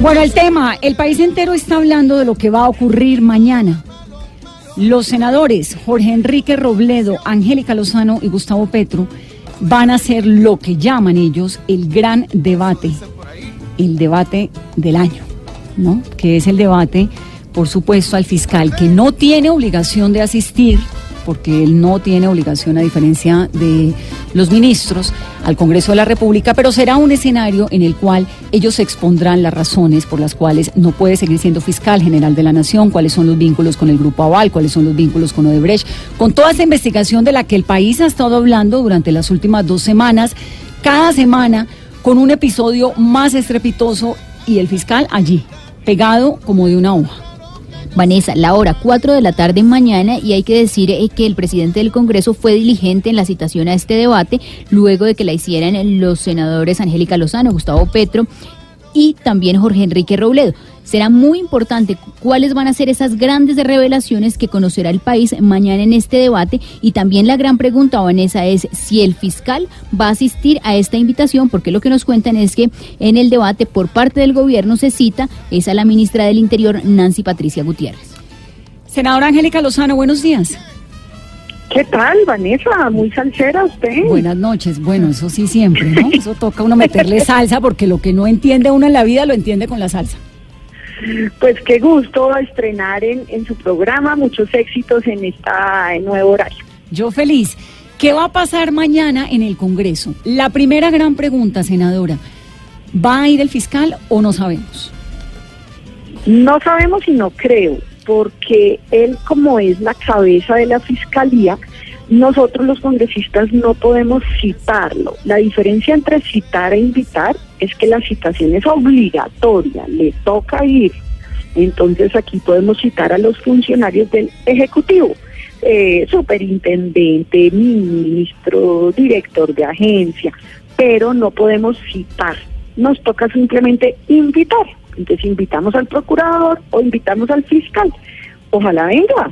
Bueno, el tema, el país entero está hablando de lo que va a ocurrir mañana. Los senadores Jorge Enrique Robledo, Angélica Lozano y Gustavo Petro van a hacer lo que llaman ellos el gran debate, el debate del año, ¿no? Que es el debate, por supuesto, al fiscal que no tiene obligación de asistir porque él no tiene obligación, a diferencia de los ministros, al Congreso de la República, pero será un escenario en el cual ellos expondrán las razones por las cuales no puede seguir siendo fiscal general de la Nación, cuáles son los vínculos con el Grupo Aval, cuáles son los vínculos con Odebrecht, con toda esa investigación de la que el país ha estado hablando durante las últimas dos semanas, cada semana con un episodio más estrepitoso y el fiscal allí, pegado como de una hoja. Vanessa, la hora 4 de la tarde mañana y hay que decir eh, que el presidente del Congreso fue diligente en la citación a este debate luego de que la hicieran los senadores Angélica Lozano, Gustavo Petro y también Jorge Enrique Robledo. Será muy importante cuáles van a ser esas grandes revelaciones que conocerá el país mañana en este debate y también la gran pregunta, Vanessa, es si el fiscal va a asistir a esta invitación, porque lo que nos cuentan es que en el debate por parte del gobierno se cita es a la ministra del Interior, Nancy Patricia Gutiérrez. Senadora Angélica Lozano, buenos días. ¿Qué tal, Vanessa? Muy salsera usted. Buenas noches. Bueno, eso sí siempre, ¿no? Eso toca uno meterle salsa porque lo que no entiende uno en la vida lo entiende con la salsa. Pues qué gusto estrenar en, su programa, muchos éxitos en esta nuevo horario. Yo feliz. ¿Qué va a pasar mañana en el Congreso? La primera gran pregunta, senadora, ¿va a ir el fiscal o no sabemos? No sabemos y no creo, porque él como es la cabeza de la fiscalía, nosotros los congresistas no podemos citarlo. La diferencia entre citar e invitar es que la citación es obligatoria, le toca ir. Entonces aquí podemos citar a los funcionarios del Ejecutivo, eh, superintendente, ministro, director de agencia, pero no podemos citar. Nos toca simplemente invitar. Entonces invitamos al procurador o invitamos al fiscal. Ojalá venga,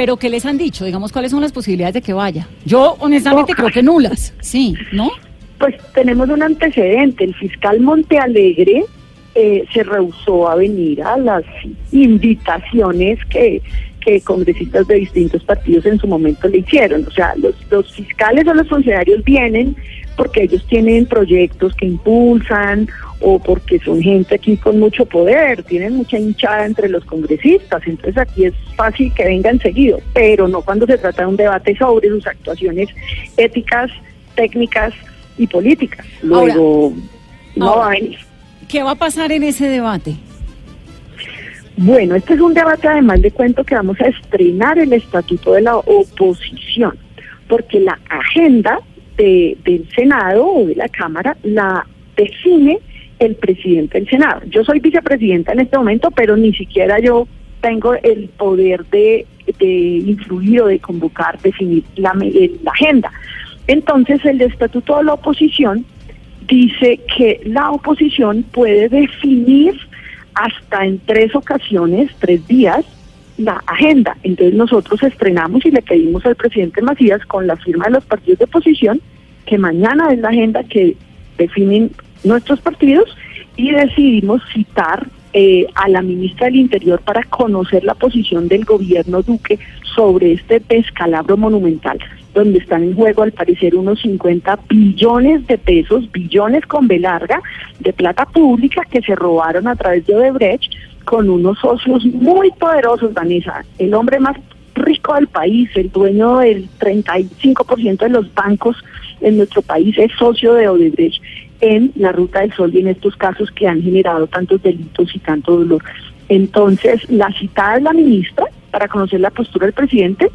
pero ¿qué les han dicho? Digamos, ¿cuáles son las posibilidades de que vaya? Yo honestamente creo que nulas, sí, ¿no? Pues tenemos un antecedente. El fiscal Montealegre eh, se rehusó a venir a las invitaciones que, que congresistas de distintos partidos en su momento le hicieron. O sea, los, los fiscales o los funcionarios vienen porque ellos tienen proyectos que impulsan o porque son gente aquí con mucho poder, tienen mucha hinchada entre los congresistas, entonces aquí es fácil que vengan seguido, pero no cuando se trata de un debate sobre sus actuaciones éticas, técnicas y políticas. Luego no va a venir. ¿Qué va a pasar en ese debate? Bueno, este es un debate además de cuento que vamos a estrenar el estatuto de la oposición, porque la agenda del Senado o de la Cámara la define el presidente del Senado. Yo soy vicepresidenta en este momento, pero ni siquiera yo tengo el poder de, influir o de convocar, definir la, la agenda. Entonces, el Estatuto de la Oposición dice que la oposición puede definir hasta en tres ocasiones, tres días, la agenda. Entonces nosotros estrenamos y le pedimos al presidente Macías con la firma de los partidos de oposición que mañana es la agenda que definen nuestros partidos y decidimos citar eh, a la ministra del Interior para conocer la posición del gobierno Duque sobre este descalabro monumental, donde están en juego al parecer unos 50 billones de pesos, billones con B de plata pública que se robaron a través de Odebrecht con unos socios muy poderosos, Vanessa, el hombre más rico del país, el dueño del 35% de los bancos en nuestro país es socio de Odebrecht en la Ruta del Sol y en estos casos que han generado tantos delitos y tanto dolor. Entonces, la citada es la ministra para conocer la postura del presidente,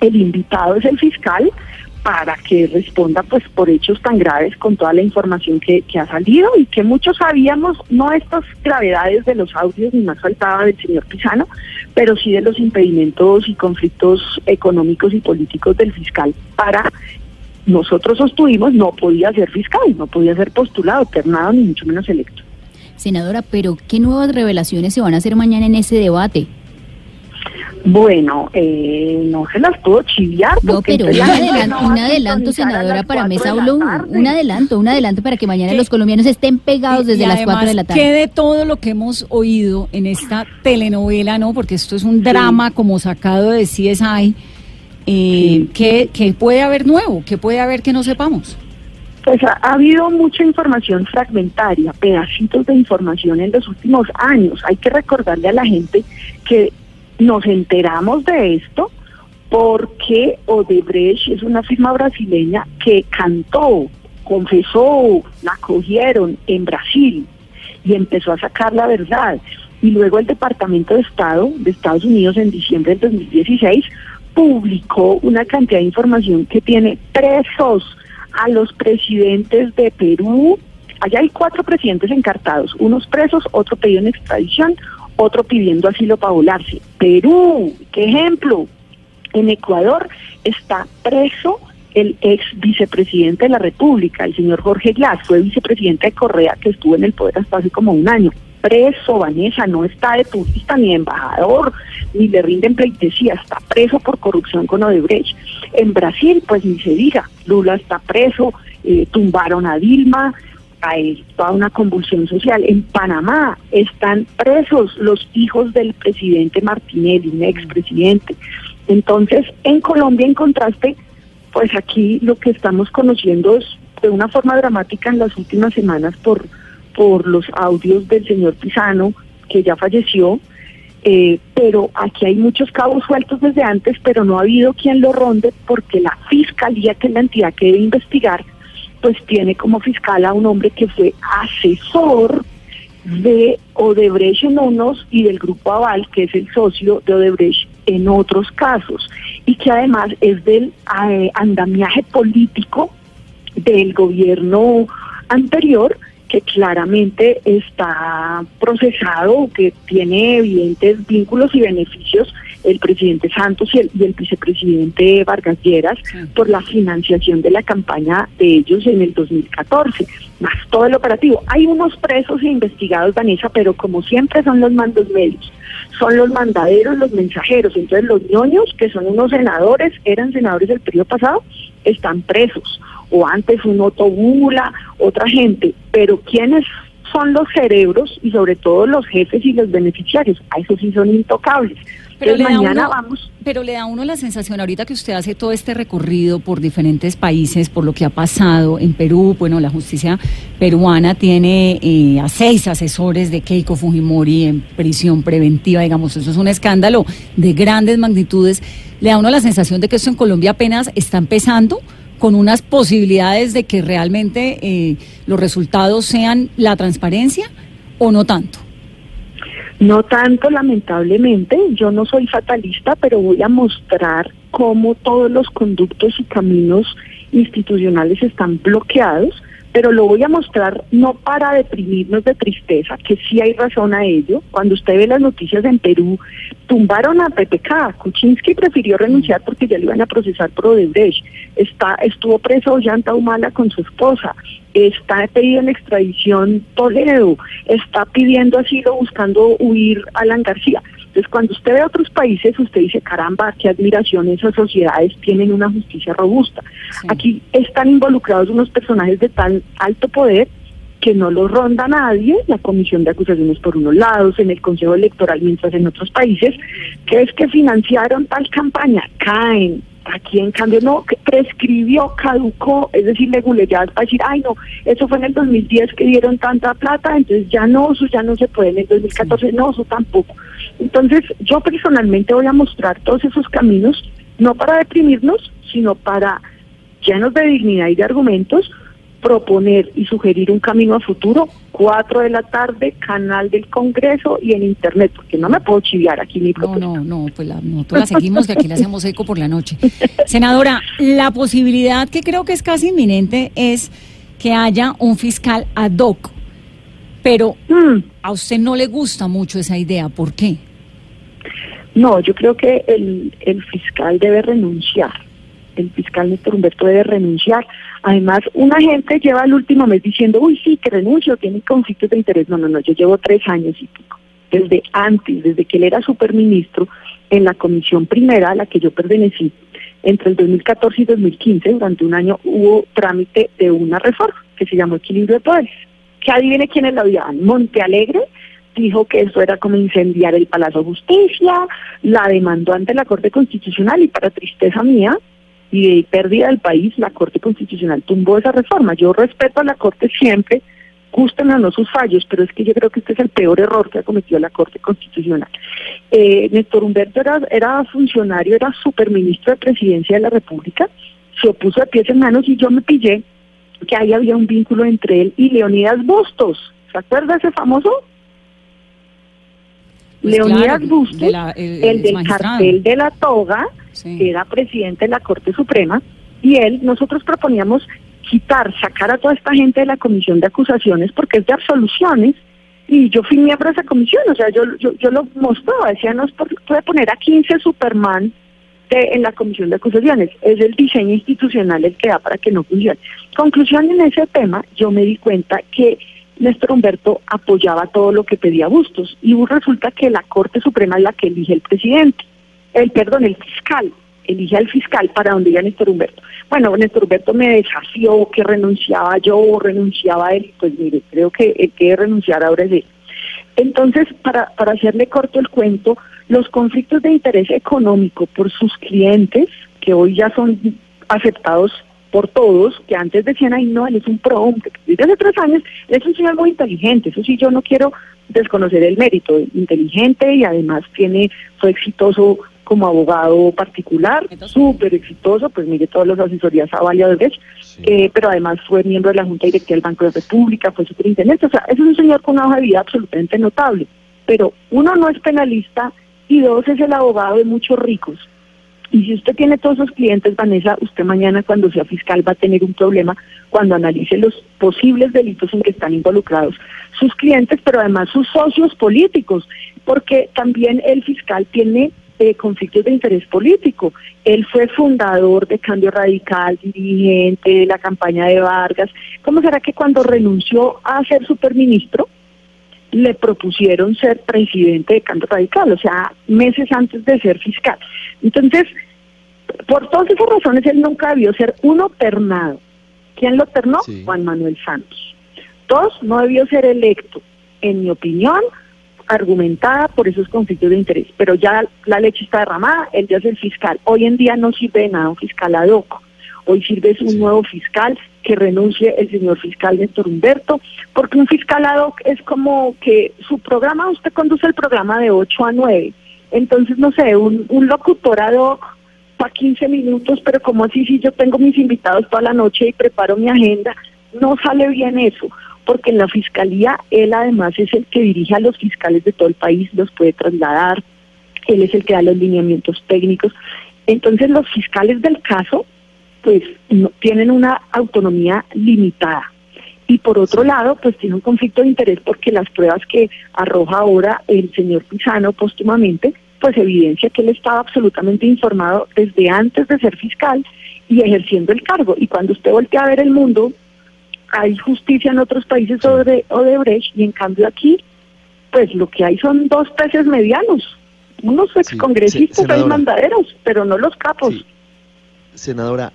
el invitado es el fiscal para que responda pues por hechos tan graves con toda la información que, ha salido y que muchos sabíamos, no estas gravedades de los audios ni más faltaba del señor Pisano, pero sí de los impedimentos y conflictos económicos y políticos del fiscal para nosotros sostuvimos no podía ser fiscal, no podía ser postulado, ternado, ni mucho menos electo. Senadora, pero ¿qué nuevas revelaciones se van a hacer mañana en ese debate? Bueno, eh, no se las puedo chiviar. No, pero un adelanto, un adelanto senadora, para Mesa Blue. Un adelanto, un adelanto para que mañana los colombianos estén pegados desde las 4 de la tarde. ¿Qué de todo lo que hemos oído en esta telenovela, no? Porque esto es un drama como sacado de CSI. Eh, ¿qué, puede haber nuevo? ¿Qué puede haber que no sepamos? Pues ha, habido mucha información fragmentaria, pedacitos de información en los últimos años. Hay que recordarle a la gente que nos enteramos de esto porque Odebrecht es una firma brasileña que cantó, confesó, la cogieron en Brasil y empezó a sacar la verdad. Y luego el Departamento de Estado de Estados Unidos en diciembre del 2016 publicó una cantidad de información que tiene presos a los presidentes de Perú. Allá hay cuatro presidentes encartados, unos presos, otro pedido en extradición, otro pidiendo asilo para volarse. Perú, qué ejemplo. En Ecuador está preso el ex vicepresidente de la República, el señor Jorge Glass, fue vicepresidente de Correa que estuvo en el poder hasta hace como un año. Preso, Vanessa, no está de turista ni embajador, ni le rinden pleitesía, está preso por corrupción con Odebrecht. En Brasil, pues ni se diga, Lula está preso, eh, tumbaron a Dilma, toda una convulsión social. En Panamá están presos los hijos del presidente Martinelli, un expresidente. Entonces, en Colombia, en contraste, pues aquí lo que estamos conociendo es de una forma dramática en las últimas semanas por, por los audios del señor Pisano, que ya falleció, eh, pero aquí hay muchos cabos sueltos desde antes, pero no ha habido quien lo ronde porque la fiscalía, que es la entidad que debe investigar, pues tiene como fiscal a un hombre que fue asesor de Odebrecht en unos y del Grupo Aval, que es el socio de Odebrecht en otros casos, y que además es del eh, andamiaje político del gobierno anterior que claramente está procesado, que tiene evidentes vínculos y beneficios el presidente Santos y el, vicepresidente Vargas Lleras por la financiación de la campaña de ellos en el 2014, más todo el operativo. Hay unos presos e investigados, Vanessa, pero como siempre son los mandos medios, son los mandaderos, los mensajeros. Entonces los ñoños, que son unos senadores, eran senadores del periodo pasado, están presos. O antes un Otto otra gente. Pero ¿quiénes son los cerebros y sobre todo los jefes y los beneficiarios? A eso sí son intocables. Pero le, mañana vamos. pero le da uno la sensación, ahorita que usted hace todo este recorrido por diferentes países, por lo que ha pasado en Perú, bueno, la justicia peruana tiene eh, a seis asesores de Keiko Fujimori en prisión preventiva, digamos, eso es un escándalo de grandes magnitudes. Le da uno la sensación de que esto en Colombia apenas está empezando con unas posibilidades de que realmente eh, los resultados sean la transparencia o no tanto. No tanto, lamentablemente, yo no soy fatalista, pero voy a mostrar cómo todos los conductos y caminos institucionales están bloqueados pero lo voy a mostrar no para deprimirnos de tristeza, que sí hay razón a ello. Cuando usted ve las noticias en Perú, tumbaron a PPK, Kuczynski prefirió renunciar porque ya le iban a procesar por Odebrecht, está, estuvo preso Ollanta Humala con su esposa, está pedido en extradición Toledo, está pidiendo asilo buscando huir Alan García. Entonces, cuando usted ve a otros países, usted dice, caramba, qué admiración, esas sociedades tienen una justicia robusta. Aquí están involucrados unos personajes de tal alto poder que no los ronda nadie, la comisión de acusaciones por unos lados, en el Consejo Electoral, mientras en otros países, que es que financiaron tal campaña, caen, Aquí en cambio no, prescribió, caducó, es decir, ya para decir, ay no, eso fue en el 2010 que dieron tanta plata, entonces ya no, eso ya no se puede, en el 2014 no, eso tampoco. Entonces yo personalmente voy a mostrar todos esos caminos, no para deprimirnos, sino para, llenos de dignidad y de argumentos, proponer y sugerir un camino a futuro, 4 de la tarde, canal del Congreso y en Internet, porque no me puedo chiviar aquí ni No, no, no, pues la, nosotros la seguimos, que aquí le hacemos eco por la noche. Senadora, la posibilidad que creo que es casi inminente es que haya un fiscal ad hoc, pero mm. a usted no le gusta mucho esa idea, ¿por qué? No, yo creo que el, el fiscal debe renunciar, el fiscal Néstor Humberto debe renunciar Además, una gente lleva el último mes diciendo, uy, sí, que renuncio, tiene conflictos de interés. No, no, no, yo llevo tres años y pico desde antes, desde que él era superministro, en la comisión primera a la que yo pertenecí, entre el 2014 y 2015, durante un año hubo trámite de una reforma que se llamó Equilibrio de Poderes. Que adivine quiénes la odiaban. Monte Alegre dijo que eso era como incendiar el Palacio de Justicia, la demandó ante la Corte Constitucional y para tristeza mía y de pérdida del país, la Corte Constitucional tumbó esa reforma. Yo respeto a la Corte siempre, gusten o no sus fallos, pero es que yo creo que este es el peor error que ha cometido la Corte Constitucional. Eh, Néstor Humberto era, era funcionario, era superministro de Presidencia de la República, se opuso a pies en manos y yo me pillé que ahí había un vínculo entre él y Leonidas Bustos. ¿Se acuerda ese famoso? Pues Leonidas claro, Bustos, de la- el- el el del cartel de la toga, Que era presidente de la Corte Suprema, y él, nosotros proponíamos quitar, sacar a toda esta gente de la comisión de acusaciones porque es de absoluciones, y yo fui miembro de esa comisión, o sea, yo, yo, yo lo mostraba, decía, no puede poner a 15 Superman de- en la comisión de acusaciones, es el diseño institucional el que da para que no funcione. Conclusión en ese tema, yo me di cuenta que Néstor Humberto apoyaba todo lo que pedía Bustos, y resulta que la Corte Suprema es la que elige el presidente el perdón, el fiscal, elige al fiscal para donde iba Néstor Humberto. Bueno, Néstor Humberto me desafió que renunciaba yo o renunciaba él, pues mire, creo que el que renunciar ahora es él. Entonces, para, para hacerle corto el cuento, los conflictos de interés económico por sus clientes, que hoy ya son aceptados por todos, que antes decían, ay no, él es un pro, hombre", desde hace tres años, él es un señor muy inteligente, eso sí, yo no quiero desconocer el mérito, inteligente y además tiene, fue exitoso como abogado particular, súper exitoso, pues mire todas las asesorías a Valia de eh, pero además fue miembro de la Junta Directiva del Banco de República, fue superintendente, o sea, es un señor con una hoja de vida absolutamente notable, pero uno no es penalista y dos es el abogado de muchos ricos. Y si usted tiene todos esos clientes, Vanessa, usted mañana cuando sea fiscal va a tener un problema cuando analice los posibles delitos en que están involucrados sus clientes, pero además sus socios políticos, porque también el fiscal tiene eh, conflictos de interés político. Él fue fundador de Cambio Radical, dirigente de la campaña de Vargas. ¿Cómo será que cuando renunció a ser superministro, le propusieron ser presidente de Cambio Radical, o sea, meses antes de ser fiscal? Entonces, por todas esas razones, él nunca debió ser uno ternado. ¿Quién lo ternó? Sí. Juan Manuel Santos. Dos, no debió ser electo, en mi opinión, argumentada por esos conflictos de interés. Pero ya la leche está derramada, él ya es el fiscal. Hoy en día no sirve de nada un fiscal ad hoc. Hoy sirve es un nuevo fiscal que renuncie el señor fiscal Néstor Humberto, porque un fiscal ad hoc es como que su programa, usted conduce el programa de 8 a 9. Entonces, no sé, un, un locutor ad hoc para 15 minutos, pero como así si yo tengo mis invitados toda la noche y preparo mi agenda, no sale bien eso, porque en la fiscalía él además es el que dirige a los fiscales de todo el país, los puede trasladar, él es el que da los lineamientos técnicos. Entonces los fiscales del caso pues no, tienen una autonomía limitada. Y por otro lado, pues tiene un conflicto de interés porque las pruebas que arroja ahora el señor Pisano póstumamente, pues evidencia que él estaba absolutamente informado desde antes de ser fiscal y ejerciendo el cargo. Y cuando usted voltea a ver el mundo, hay justicia en otros países sobre Odebrecht y en cambio aquí, pues lo que hay son dos peces medianos, unos excongresistas, hay senadora. mandaderos, pero no los capos. Sí. Senadora,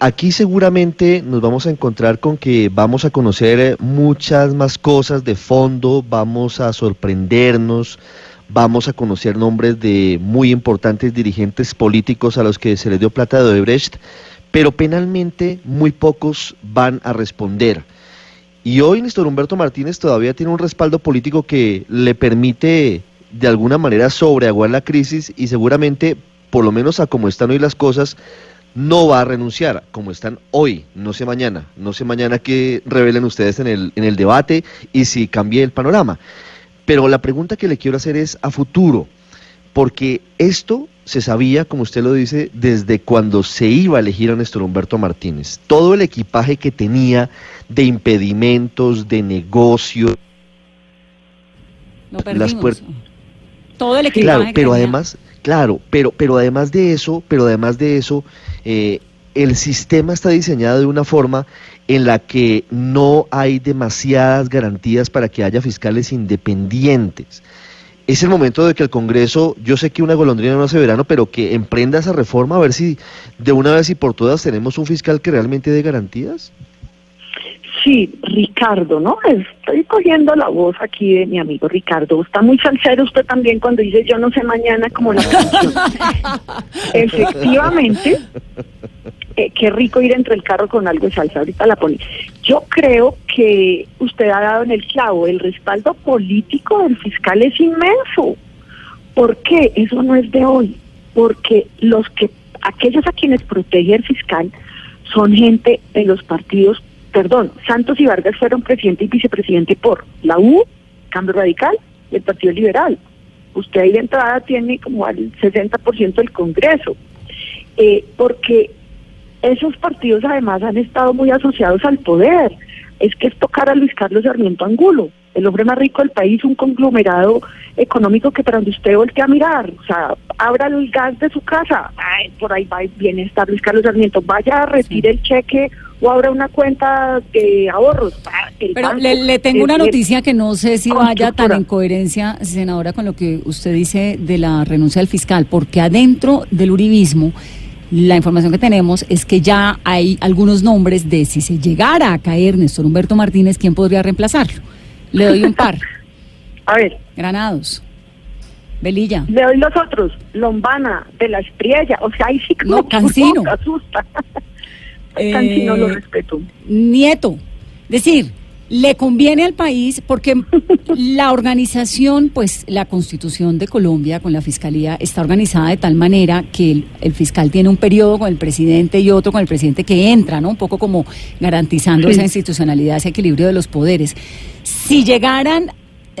aquí seguramente nos vamos a encontrar con que vamos a conocer muchas más cosas de fondo, vamos a sorprendernos, vamos a conocer nombres de muy importantes dirigentes políticos a los que se les dio plata de Odebrecht, pero penalmente muy pocos van a responder. Y hoy Néstor Humberto Martínez todavía tiene un respaldo político que le permite de alguna manera sobreaguar la crisis y seguramente, por lo menos a como están hoy las cosas, no va a renunciar como están hoy, no sé mañana, no sé mañana qué revelen ustedes en el, en el debate y si cambie el panorama. Pero la pregunta que le quiero hacer es a futuro, porque esto se sabía, como usted lo dice, desde cuando se iba a elegir a Néstor Humberto Martínez. Todo el equipaje que tenía de impedimentos, de negocio, Lo las perdimos. puer- Todo el equipo. Claro, pero además, claro, pero, pero además de eso, pero además de eso, eh, el sistema está diseñado de una forma en la que no hay demasiadas garantías para que haya fiscales independientes. Es el momento de que el Congreso, yo sé que una golondrina no hace verano, pero que emprenda esa reforma a ver si de una vez y por todas tenemos un fiscal que realmente dé garantías. Sí, Ricardo, ¿no? Estoy cogiendo la voz aquí de mi amigo Ricardo. Está muy salsero usted también cuando dice yo no sé mañana como la canción. Efectivamente, qué rico ir entre el carro con algo de salsa. Ahorita la pone. Yo creo que usted ha dado en el clavo. El respaldo político del fiscal es inmenso. ¿Por qué? Eso no es de hoy. Porque los que, aquellos a quienes protege el fiscal son gente de los partidos perdón, Santos y Vargas fueron presidente y vicepresidente por la U, Cambio Radical y el Partido Liberal. Usted ahí de entrada tiene como al 60% del Congreso, eh, porque esos partidos además han estado muy asociados al poder. Es que es tocar a Luis Carlos Sarmiento Angulo, el hombre más rico del país, un conglomerado económico que para donde usted voltea a mirar, o sea, abra el gas de su casa, por ahí va, viene estar Luis Carlos Sarmiento, vaya, retire el cheque o abra una cuenta de ahorros. Pero le, tengo una noticia que no sé si vaya tan en coherencia, senadora, con lo que usted dice de la renuncia del fiscal, porque adentro del uribismo la información que tenemos es que ya hay algunos nombres de si se llegara a caer Néstor Humberto Martínez, ¿quién podría reemplazarlo? Le doy un par. a ver. Granados. Velilla. Le doy los otros. Lombana, de la Espriella. O sea, ahí sí no, Cancino. asusta. Cancino lo eh, respeto. Nieto. Decir, le conviene al país porque la organización, pues la constitución de Colombia con la fiscalía está organizada de tal manera que el, fiscal tiene un periodo con el presidente y otro con el presidente que entra, ¿no? Un poco como garantizando esa institucionalidad, ese equilibrio de los poderes. Si llegaran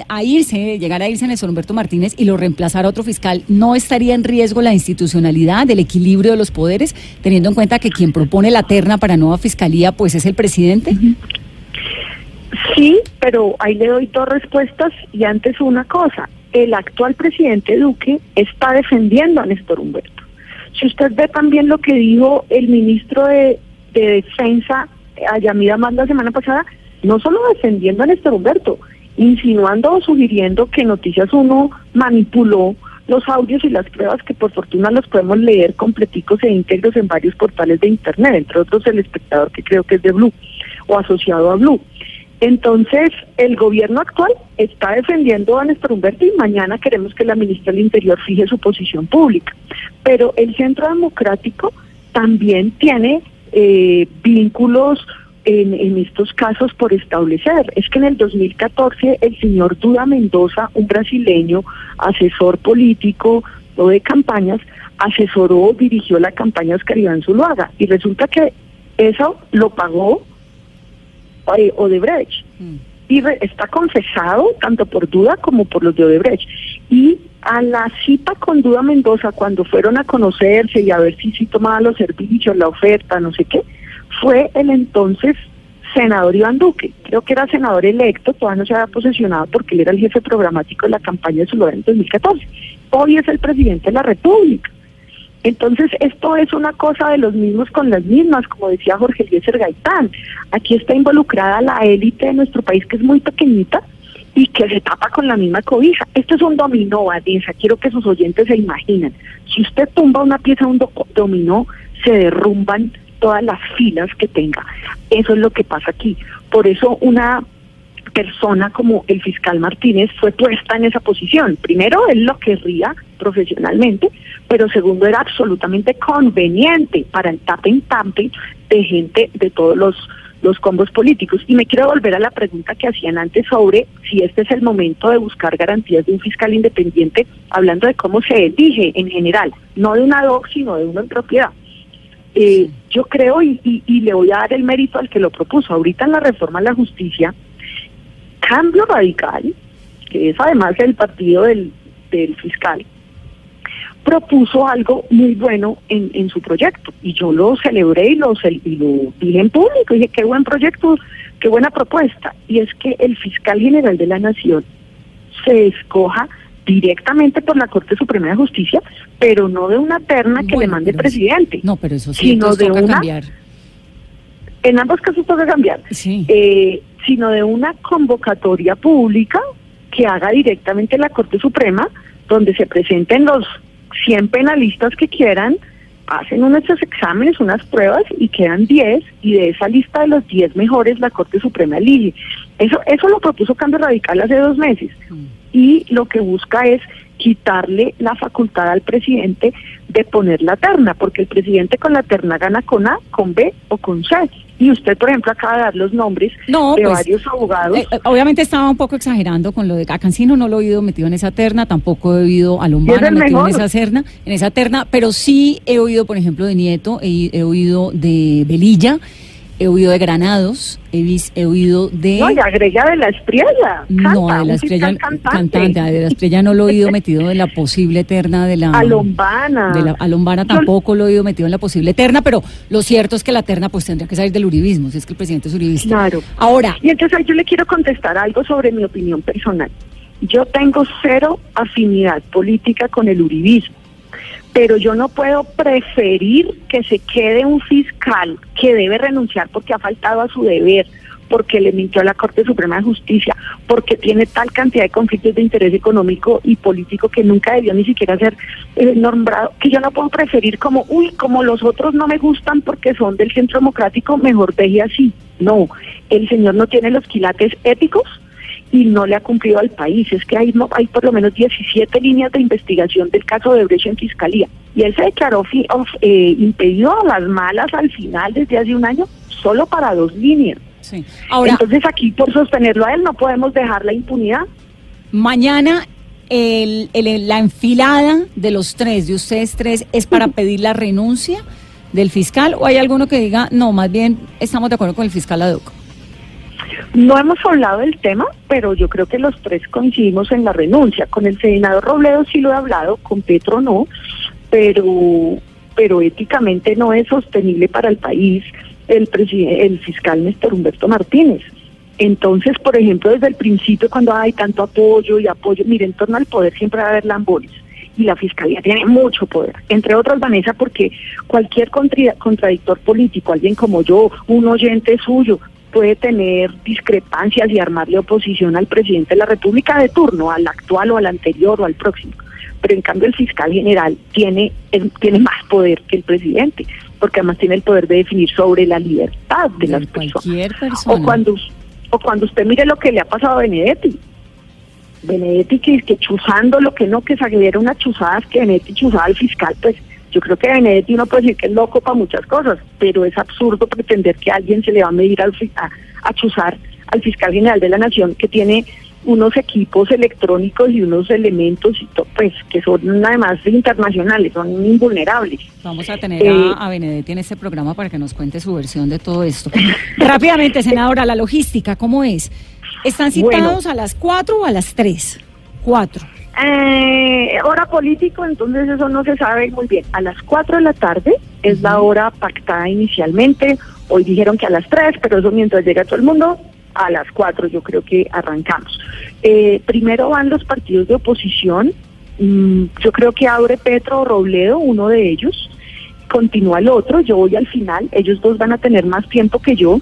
a irse, llegara a irse Néstor Humberto Martínez y lo reemplazara otro fiscal, ¿no estaría en riesgo la institucionalidad, el equilibrio de los poderes, teniendo en cuenta que quien propone la terna para nueva fiscalía, pues es el presidente? Sí, pero ahí le doy dos respuestas y antes una cosa. El actual presidente Duque está defendiendo a Néstor Humberto. Si usted ve también lo que dijo el ministro de, Defensa, Ayamida Más, la semana pasada, no solo defendiendo a Néstor Humberto, insinuando o sugiriendo que Noticias 1 manipuló los audios y las pruebas que por fortuna los podemos leer completicos e íntegros en varios portales de Internet, entre otros el espectador que creo que es de Blue o asociado a Blue. Entonces, el gobierno actual está defendiendo a Néstor Humberto y mañana queremos que la ministra del Interior fije su posición pública. Pero el Centro Democrático también tiene eh, vínculos en, estos casos por establecer. Es que en el 2014 el señor Duda Mendoza, un brasileño, asesor político o de campañas, asesoró, dirigió la campaña Oscar Iván Zuluaga y resulta que eso lo pagó eh, Odebrecht. Mm. Y está confesado tanto por Duda como por los de Odebrecht. Y a la cita con Duda Mendoza, cuando fueron a conocerse y a ver si sí tomaba los servicios, la oferta, no sé qué, fue el entonces senador Iván Duque. Creo que era senador electo, todavía no se había posesionado porque él era el jefe programático de la campaña de su en 2014. Hoy es el presidente de la República. Entonces, esto es una cosa de los mismos con las mismas, como decía Jorge Eliezer Gaitán. Aquí está involucrada la élite de nuestro país, que es muy pequeñita y que se tapa con la misma cobija. Esto es un dominó, Vanessa, quiero que sus oyentes se imaginen. Si usted tumba una pieza de un dominó, se derrumban todas las filas que tenga. Eso es lo que pasa aquí. Por eso una persona como el fiscal Martínez fue puesta en esa posición. Primero, él lo querría profesionalmente, pero segundo, era absolutamente conveniente para el tape en tape de gente de todos los, los combos políticos. Y me quiero volver a la pregunta que hacían antes sobre si este es el momento de buscar garantías de un fiscal independiente, hablando de cómo se elige en general, no de una DOC, sino de uno en propiedad. Eh, yo creo y, y, le voy a dar el mérito al que lo propuso. Ahorita en la reforma a la justicia, Cambio Radical, que es además el partido del, del fiscal, propuso algo muy bueno en, en su proyecto y yo lo celebré y lo, y lo dije en público, dije qué buen proyecto, qué buena propuesta, y es que el fiscal general de la Nación se escoja directamente por la Corte Suprema de Justicia, pero no de una terna que le mande el presidente. No, pero eso sí, sino de una, cambiar. En ambos casos toca cambiar. Sí. Eh, sino de una convocatoria pública que haga directamente la Corte Suprema, donde se presenten los 100 penalistas que quieran, hacen unos exámenes, unas pruebas y quedan 10 y de esa lista de los 10 mejores la Corte Suprema elige. Eso, eso lo propuso Cambio Radical hace dos meses y lo que busca es quitarle la facultad al presidente de poner la terna, porque el presidente con la terna gana con A, con B o con C. Y usted, por ejemplo, acaba de dar los nombres de pues, varios abogados. Eh, eh, obviamente estaba un poco exagerando con lo de Cancino, no lo he oído metido en esa terna, tampoco he oído a Lombana metido en esa, terna, en esa terna, pero sí he oído, por ejemplo, de Nieto, he oído de Velilla he oído de Granados, he, he oído de... No, y agrega de la Estrella. no, de la Estrella, cantante. de la Estrella no lo he oído metido en la posible eterna de la... Alombana. De la Alombana tampoco lo he oído metido en la posible eterna, pero lo cierto es que la terna pues tendría que salir del uribismo, si es que el presidente es uribista. Claro. Ahora... Y entonces yo le quiero contestar algo sobre mi opinión personal. Yo tengo cero afinidad política con el uribismo pero yo no puedo preferir que se quede un fiscal que debe renunciar porque ha faltado a su deber, porque le mintió a la Corte Suprema de Justicia, porque tiene tal cantidad de conflictos de interés económico y político que nunca debió ni siquiera ser eh, nombrado, que yo no puedo preferir como, uy, como los otros no me gustan porque son del centro democrático, mejor deje así. No, el señor no tiene los quilates éticos y no le ha cumplido al país. Es que hay, no, hay por lo menos 17 líneas de investigación del caso de Brecht en Fiscalía. Y él se declaró eh, impedido a las malas al final desde hace un año solo para dos líneas. Sí. Ahora, Entonces aquí por sostenerlo a él no podemos dejar la impunidad. Mañana el, la enfilada de los tres, de ustedes tres, es para pedir la renuncia del fiscal o hay alguno que diga, no, más bien estamos de acuerdo con el fiscal Aduco. No hemos hablado del tema, pero yo creo que los tres coincidimos en la renuncia. Con el senador Robledo sí lo he hablado, con Petro no, pero, pero éticamente no es sostenible para el país el, el fiscal Néstor Humberto Martínez. Entonces, por ejemplo, desde el principio, cuando hay tanto apoyo y apoyo, mire, en torno al poder siempre va a haber lambones y la fiscalía tiene mucho poder. Entre otras, Vanessa, porque cualquier contradictor político, alguien como yo, un oyente suyo, puede tener discrepancias y armarle oposición al presidente de la República de turno, al actual o al anterior o al próximo. Pero en cambio el fiscal general tiene, tiene más poder que el presidente, porque además tiene el poder de definir sobre la libertad de, las personas. O cuando, o cuando usted mire lo que le ha pasado a Benedetti. Benedetti que, que chuzando lo que no, que se una chuzada, que Benedetti chuzaba al fiscal, pues yo creo que Benedetti uno puede decir que es loco para muchas cosas, pero es absurdo pretender que alguien se le va a medir al, a, a chuzar al fiscal general de la nación que tiene unos equipos electrónicos y unos elementos y pues que son además internacionales, son invulnerables. Vamos a tener a, eh, Benedetti en este programa para que nos cuente su versión de todo esto. Rápidamente, senadora, la logística, ¿cómo es? ¿Están citados a las 4 o a las 3? 4. Eh, hora político, entonces eso no se sabe muy bien. A las 4 de la tarde es la hora pactada inicialmente. Hoy dijeron que a las 3, pero eso mientras llega todo el mundo, a las 4 yo creo que arrancamos. Eh, primero van los partidos de oposición. Mm, yo creo que abre Petro Robledo, uno de ellos. Continúa el otro, yo voy al final. Ellos dos van a tener más tiempo que yo.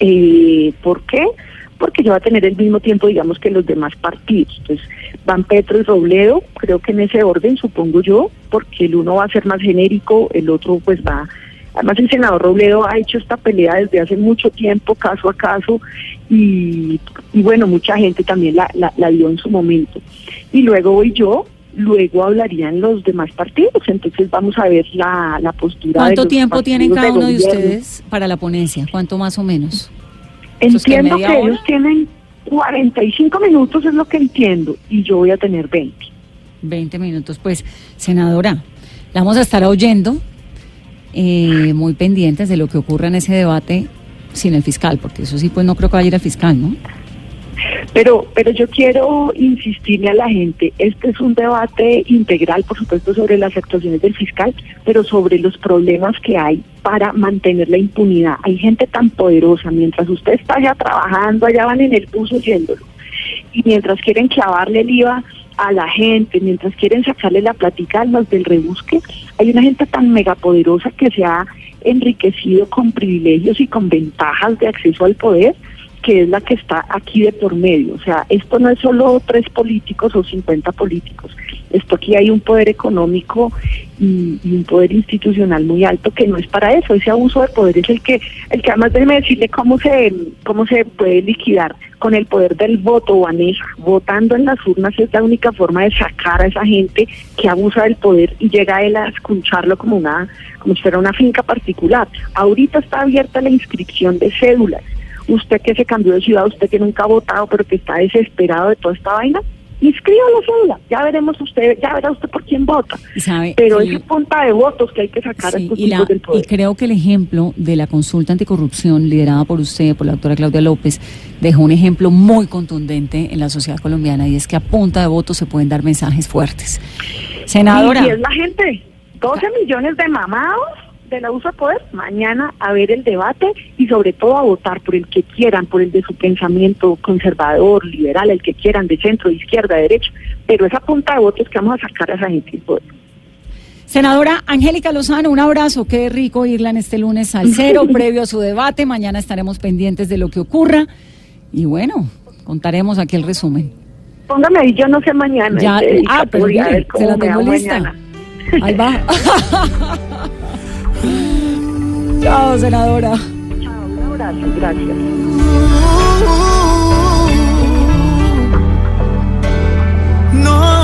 Eh, ¿Por qué? porque yo va a tener el mismo tiempo, digamos, que los demás partidos. Entonces, van Petro y Robledo, creo que en ese orden, supongo yo, porque el uno va a ser más genérico, el otro pues va... Además, el senador Robledo ha hecho esta pelea desde hace mucho tiempo, caso a caso, y, bueno, mucha gente también la, la, dio en su momento. Y luego voy yo, luego hablarían los demás partidos. Entonces vamos a ver la, la postura. ¿Cuánto tiempo tienen cada uno de ustedes para la ponencia? ¿Cuánto más o menos? Entiendo que, ellos tienen 45 minutos, es lo que entiendo, y yo voy a tener 20. 20 minutos. Pues, senadora, la vamos a estar oyendo, eh, muy pendientes de lo que ocurra en ese debate sin el fiscal, porque eso sí, pues no creo que vaya a ir al fiscal, ¿no? Pero, pero yo quiero insistirle a la gente, este es un debate integral, por supuesto, sobre las actuaciones del fiscal, pero sobre los problemas que hay para mantener la impunidad. Hay gente tan poderosa, mientras usted está allá trabajando, allá van en el bus oyéndolo, y mientras quieren clavarle el IVA a la gente, mientras quieren sacarle la platica al más del rebusque, hay una gente tan megapoderosa que se ha enriquecido con privilegios y con ventajas de acceso al poder que es la que está aquí de por medio. O sea, esto no es solo tres políticos o 50 políticos. Esto aquí hay un poder económico y, un poder institucional muy alto que no es para eso. Ese abuso de poder es el que, el que además déjeme decirle cómo se, cómo se puede liquidar con el poder del voto, Vanessa. Votando en las urnas es la única forma de sacar a esa gente que abusa del poder y llega a él a escucharlo como una, como si fuera una finca particular. Ahorita está abierta la inscripción de cédulas. Usted que se cambió de ciudad, usted que nunca ha votado, pero que está desesperado de toda esta vaina, inscriba la cédula, ya veremos usted, ya verá usted por quién vota. Pero es punta de votos que hay que sacar a estos y, del poder. y creo que el ejemplo de la consulta anticorrupción liderada por usted, por la doctora Claudia López, dejó un ejemplo muy contundente en la sociedad colombiana y es que a punta de votos se pueden dar mensajes fuertes. Senadora. Y, es la gente, 12 millones de mamados del abuso de poder, mañana a ver el debate y sobre todo a votar por el que quieran, por el de su pensamiento conservador, liberal, el que quieran, de centro, de izquierda, de derecha, pero esa punta de votos que vamos a sacar a esa gente del poder. Senadora Angélica Lozano, un abrazo. Qué rico irla en este lunes al cero, previo a su debate. Mañana estaremos pendientes de lo que ocurra. Y bueno, contaremos aquí el resumen. Póngame ahí, yo no sé mañana. Ya, ah, pero se la tengo lista. Ahí va. Chao, senadora. Chao, un gracias. No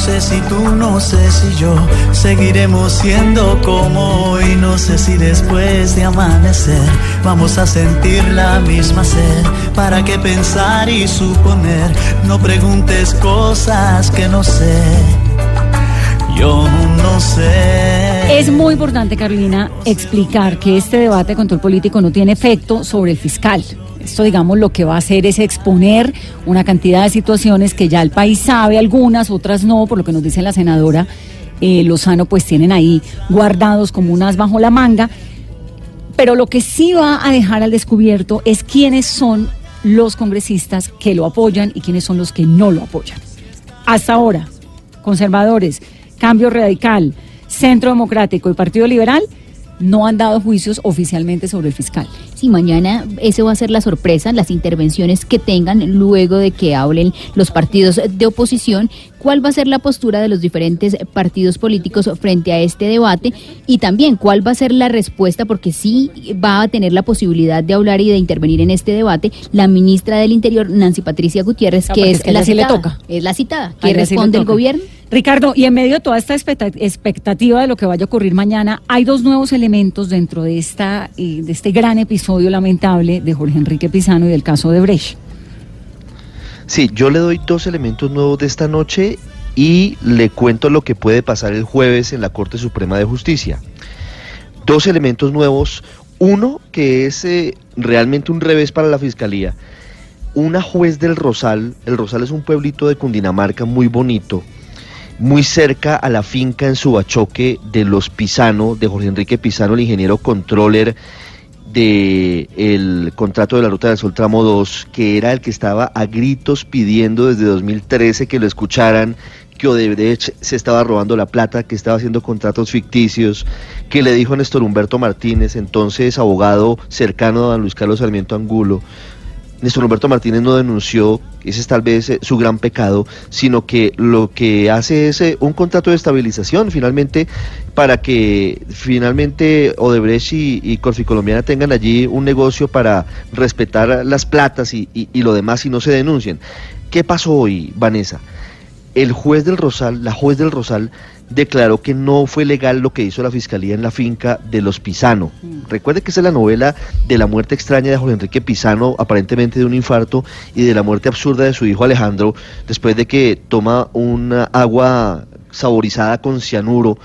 sé si tú, no sé si yo seguiremos siendo como hoy. No sé si después de amanecer vamos a sentir la misma sed. ¿Para qué pensar y suponer? No preguntes cosas que no sé. Yo no sé. Es muy importante, Carolina, explicar que este debate con control político no tiene efecto sobre el fiscal. Esto, digamos, lo que va a hacer es exponer una cantidad de situaciones que ya el país sabe, algunas, otras no, por lo que nos dice la senadora eh, Lozano, pues tienen ahí guardados como unas bajo la manga. Pero lo que sí va a dejar al descubierto es quiénes son los congresistas que lo apoyan y quiénes son los que no lo apoyan. Hasta ahora, conservadores, Cambio Radical, Centro Democrático y Partido Liberal no han dado juicios oficialmente sobre el fiscal. Si mañana eso va a ser la sorpresa, las intervenciones que tengan luego de que hablen los partidos de oposición, cuál va a ser la postura de los diferentes partidos políticos frente a este debate y también cuál va a ser la respuesta, porque sí va a tener la posibilidad de hablar y de intervenir en este debate la ministra del Interior, Nancy Patricia Gutiérrez, ah, que es, la citada, le toca. Es la citada, que responde el gobierno. Ricardo, y en medio de toda esta expectativa de lo que vaya a ocurrir mañana, hay dos nuevos elementos dentro de, esta, eh, de este gran episodio lamentable de Jorge Enrique Pizano y del caso de Brecht. Sí, yo le doy dos elementos nuevos de esta noche y le cuento lo que puede pasar el jueves en la Corte Suprema de Justicia. Dos elementos nuevos. Uno, que es eh, realmente un revés para la Fiscalía. Una juez del Rosal, el Rosal es un pueblito de Cundinamarca muy bonito, muy cerca a la finca en Subachoque de los Pisano, de Jorge Enrique Pisano, el ingeniero controller de el contrato de la Ruta del Sol Tramo 2, que era el que estaba a gritos pidiendo desde 2013 que lo escucharan, que Odebrecht se estaba robando la plata, que estaba haciendo contratos ficticios, que le dijo Néstor Humberto Martínez, entonces abogado cercano a don Luis Carlos Sarmiento Angulo, Néstor Humberto Martínez no denunció, ese es tal vez eh, su gran pecado, sino que lo que hace es eh, un contrato de estabilización finalmente para que finalmente Odebrecht y, y Colombiana tengan allí un negocio para respetar las platas y, y lo demás y no se denuncien. ¿Qué pasó hoy, Vanessa? El juez del Rosal, la juez del Rosal, declaró que no fue legal lo que hizo la fiscalía en la finca de los Pisano. Mm. Recuerde que esa es la novela de la muerte extraña de Jorge Enrique Pisano, aparentemente de un infarto, y de la muerte absurda de su hijo Alejandro, después de que toma una agua saborizada con cianuro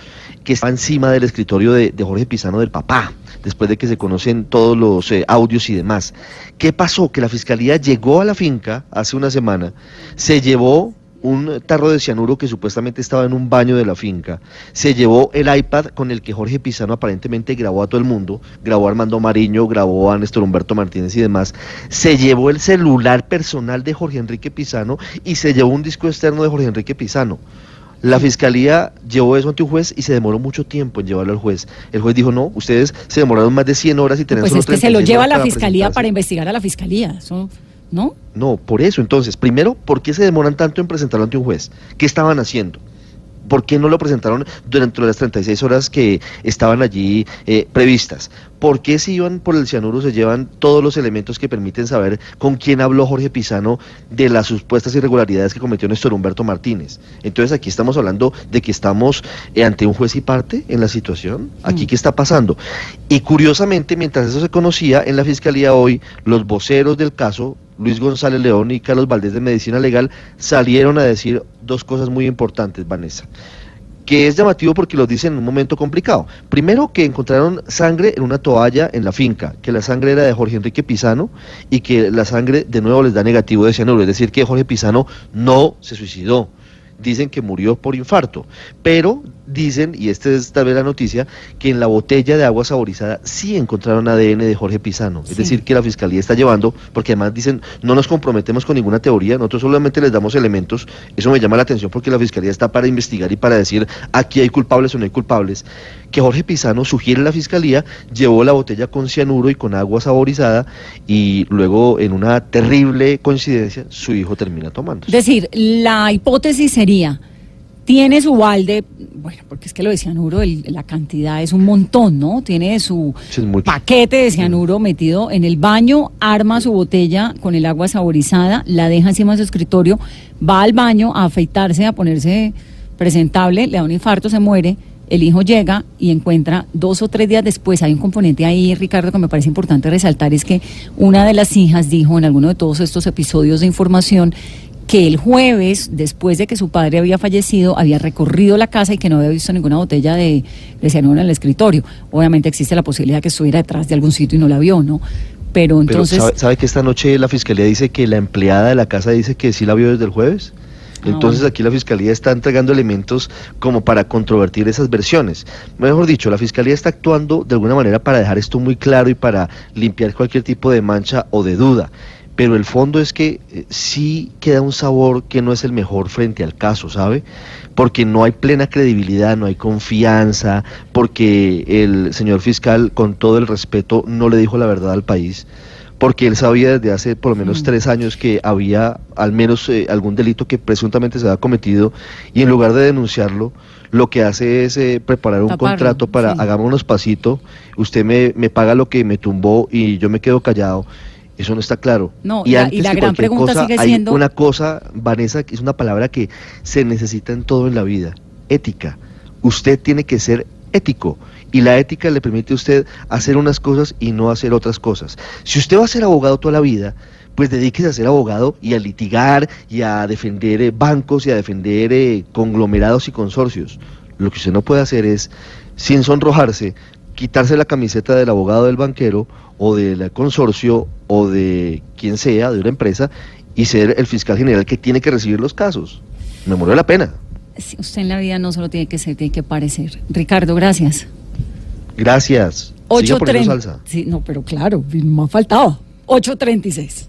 que estaba encima del escritorio de, Jorge Pisano del papá, después de que se conocen todos los eh, audios y demás. ¿Qué pasó? Que la fiscalía llegó a la finca hace una semana, se llevó un tarro de cianuro que supuestamente estaba en un baño de la finca, se llevó el iPad con el que Jorge Pizano aparentemente grabó a todo el mundo, grabó a Armando Mariño, grabó a Néstor Humberto Martínez y demás, se llevó el celular personal de Jorge Enrique Pizano y se llevó un disco externo de Jorge Enrique Pizano. La fiscalía llevó eso ante un juez y se demoró mucho tiempo en llevarlo al juez. El juez dijo, no, ustedes se demoraron más de 100 horas y tenemos Pues es que se lo lleva a la fiscalía para investigar a la fiscalía, eso, ¿no? No, por eso. Entonces, primero, ¿por qué se demoran tanto en presentarlo ante un juez? ¿Qué estaban haciendo? ¿Por qué no lo presentaron durante las 36 horas que estaban allí eh, previstas? ¿Por qué si iban por el cianuro se llevan todos los elementos que permiten saber con quién habló Jorge Pisano de las supuestas irregularidades que cometió Néstor Humberto Martínez? Entonces aquí estamos hablando de que estamos eh, ante un juez y parte en la situación. Aquí mm. qué está pasando. Y curiosamente, mientras eso se conocía en la fiscalía hoy, los voceros del caso Luis González León y Carlos Valdés de Medicina Legal salieron a decir dos cosas muy importantes, Vanessa, que es llamativo porque lo dicen en un momento complicado. Primero, que encontraron sangre en una toalla en la finca, que la sangre era de Jorge Enrique Pisano y que la sangre de nuevo les da negativo de cianuro, es decir, que Jorge Pisano no se suicidó. Dicen que murió por infarto, pero dicen, y esta es tal vez la noticia, que en la botella de agua saborizada sí encontraron ADN de Jorge Pisano, es decir, que la fiscalía está llevando, porque además dicen, no nos comprometemos con ninguna teoría, nosotros solamente les damos elementos, eso me llama la atención porque la fiscalía está para investigar y para decir aquí hay culpables o no hay culpables, que Jorge Pisano sugiere la fiscalía, llevó la botella con cianuro y con agua saborizada y luego en una terrible coincidencia su hijo termina tomando. Es decir, la hipótesis sería tiene su balde, bueno, porque es que lo de cianuro, la cantidad es un montón, ¿no? Tiene su paquete de cianuro metido en el baño, arma su botella con el agua saborizada, la deja encima de su escritorio, va al baño a afeitarse, a ponerse presentable, le da un infarto, se muere. El hijo llega y encuentra dos o tres días después, hay un componente ahí, Ricardo, que me parece importante resaltar, es que una de las hijas dijo en alguno de todos estos episodios de información que el jueves, después de que su padre había fallecido, había recorrido la casa y que no había visto ninguna botella de, de cianuro en el escritorio. Obviamente existe la posibilidad que estuviera detrás de algún sitio y no la vio, ¿no? Pero entonces... ¿sabe, que esta noche la fiscalía dice que la empleada de la casa dice que sí la vio desde el jueves? Ah, entonces aquí la Fiscalía está entregando elementos como para controvertir esas versiones. Mejor dicho, la Fiscalía está actuando de alguna manera para dejar esto muy claro y para limpiar cualquier tipo de mancha o de duda pero el fondo es que eh, sí queda un sabor que no es el mejor frente al caso, ¿sabe? Porque no hay plena credibilidad, no hay confianza, porque el señor fiscal, con todo el respeto, no le dijo la verdad al país, porque él sabía desde hace por lo menos mm. tres años que había al menos eh, algún delito que presuntamente se había cometido y en lugar de denunciarlo, lo que hace es eh, preparar un contrato para hagamos unos pasitos, usted me, me paga lo que me tumbó y yo me quedo callado eso no está claro. No, y, la, gran pregunta sigue siendo... Hay una cosa, Vanessa, que es una palabra que se necesita en todo en la vida, ética. Usted tiene que ser ético y la ética le permite a usted hacer unas cosas y no hacer otras cosas. Si usted va a ser abogado toda la vida, pues dedíquese a ser abogado y a litigar y a defender eh, bancos y a defender eh, conglomerados y consorcios. Lo que usted no puede hacer es, sin sonrojarse, quitarse la camiseta del abogado del banquero o del consorcio o de quien sea, de una empresa, y ser el fiscal general que tiene que recibir los casos. Me murió la pena. usted en la vida no solo tiene que ser, tiene que parecer. Ricardo, gracias. Gracias. 8.30. Sí, no, pero claro, me ha faltado. 8.36.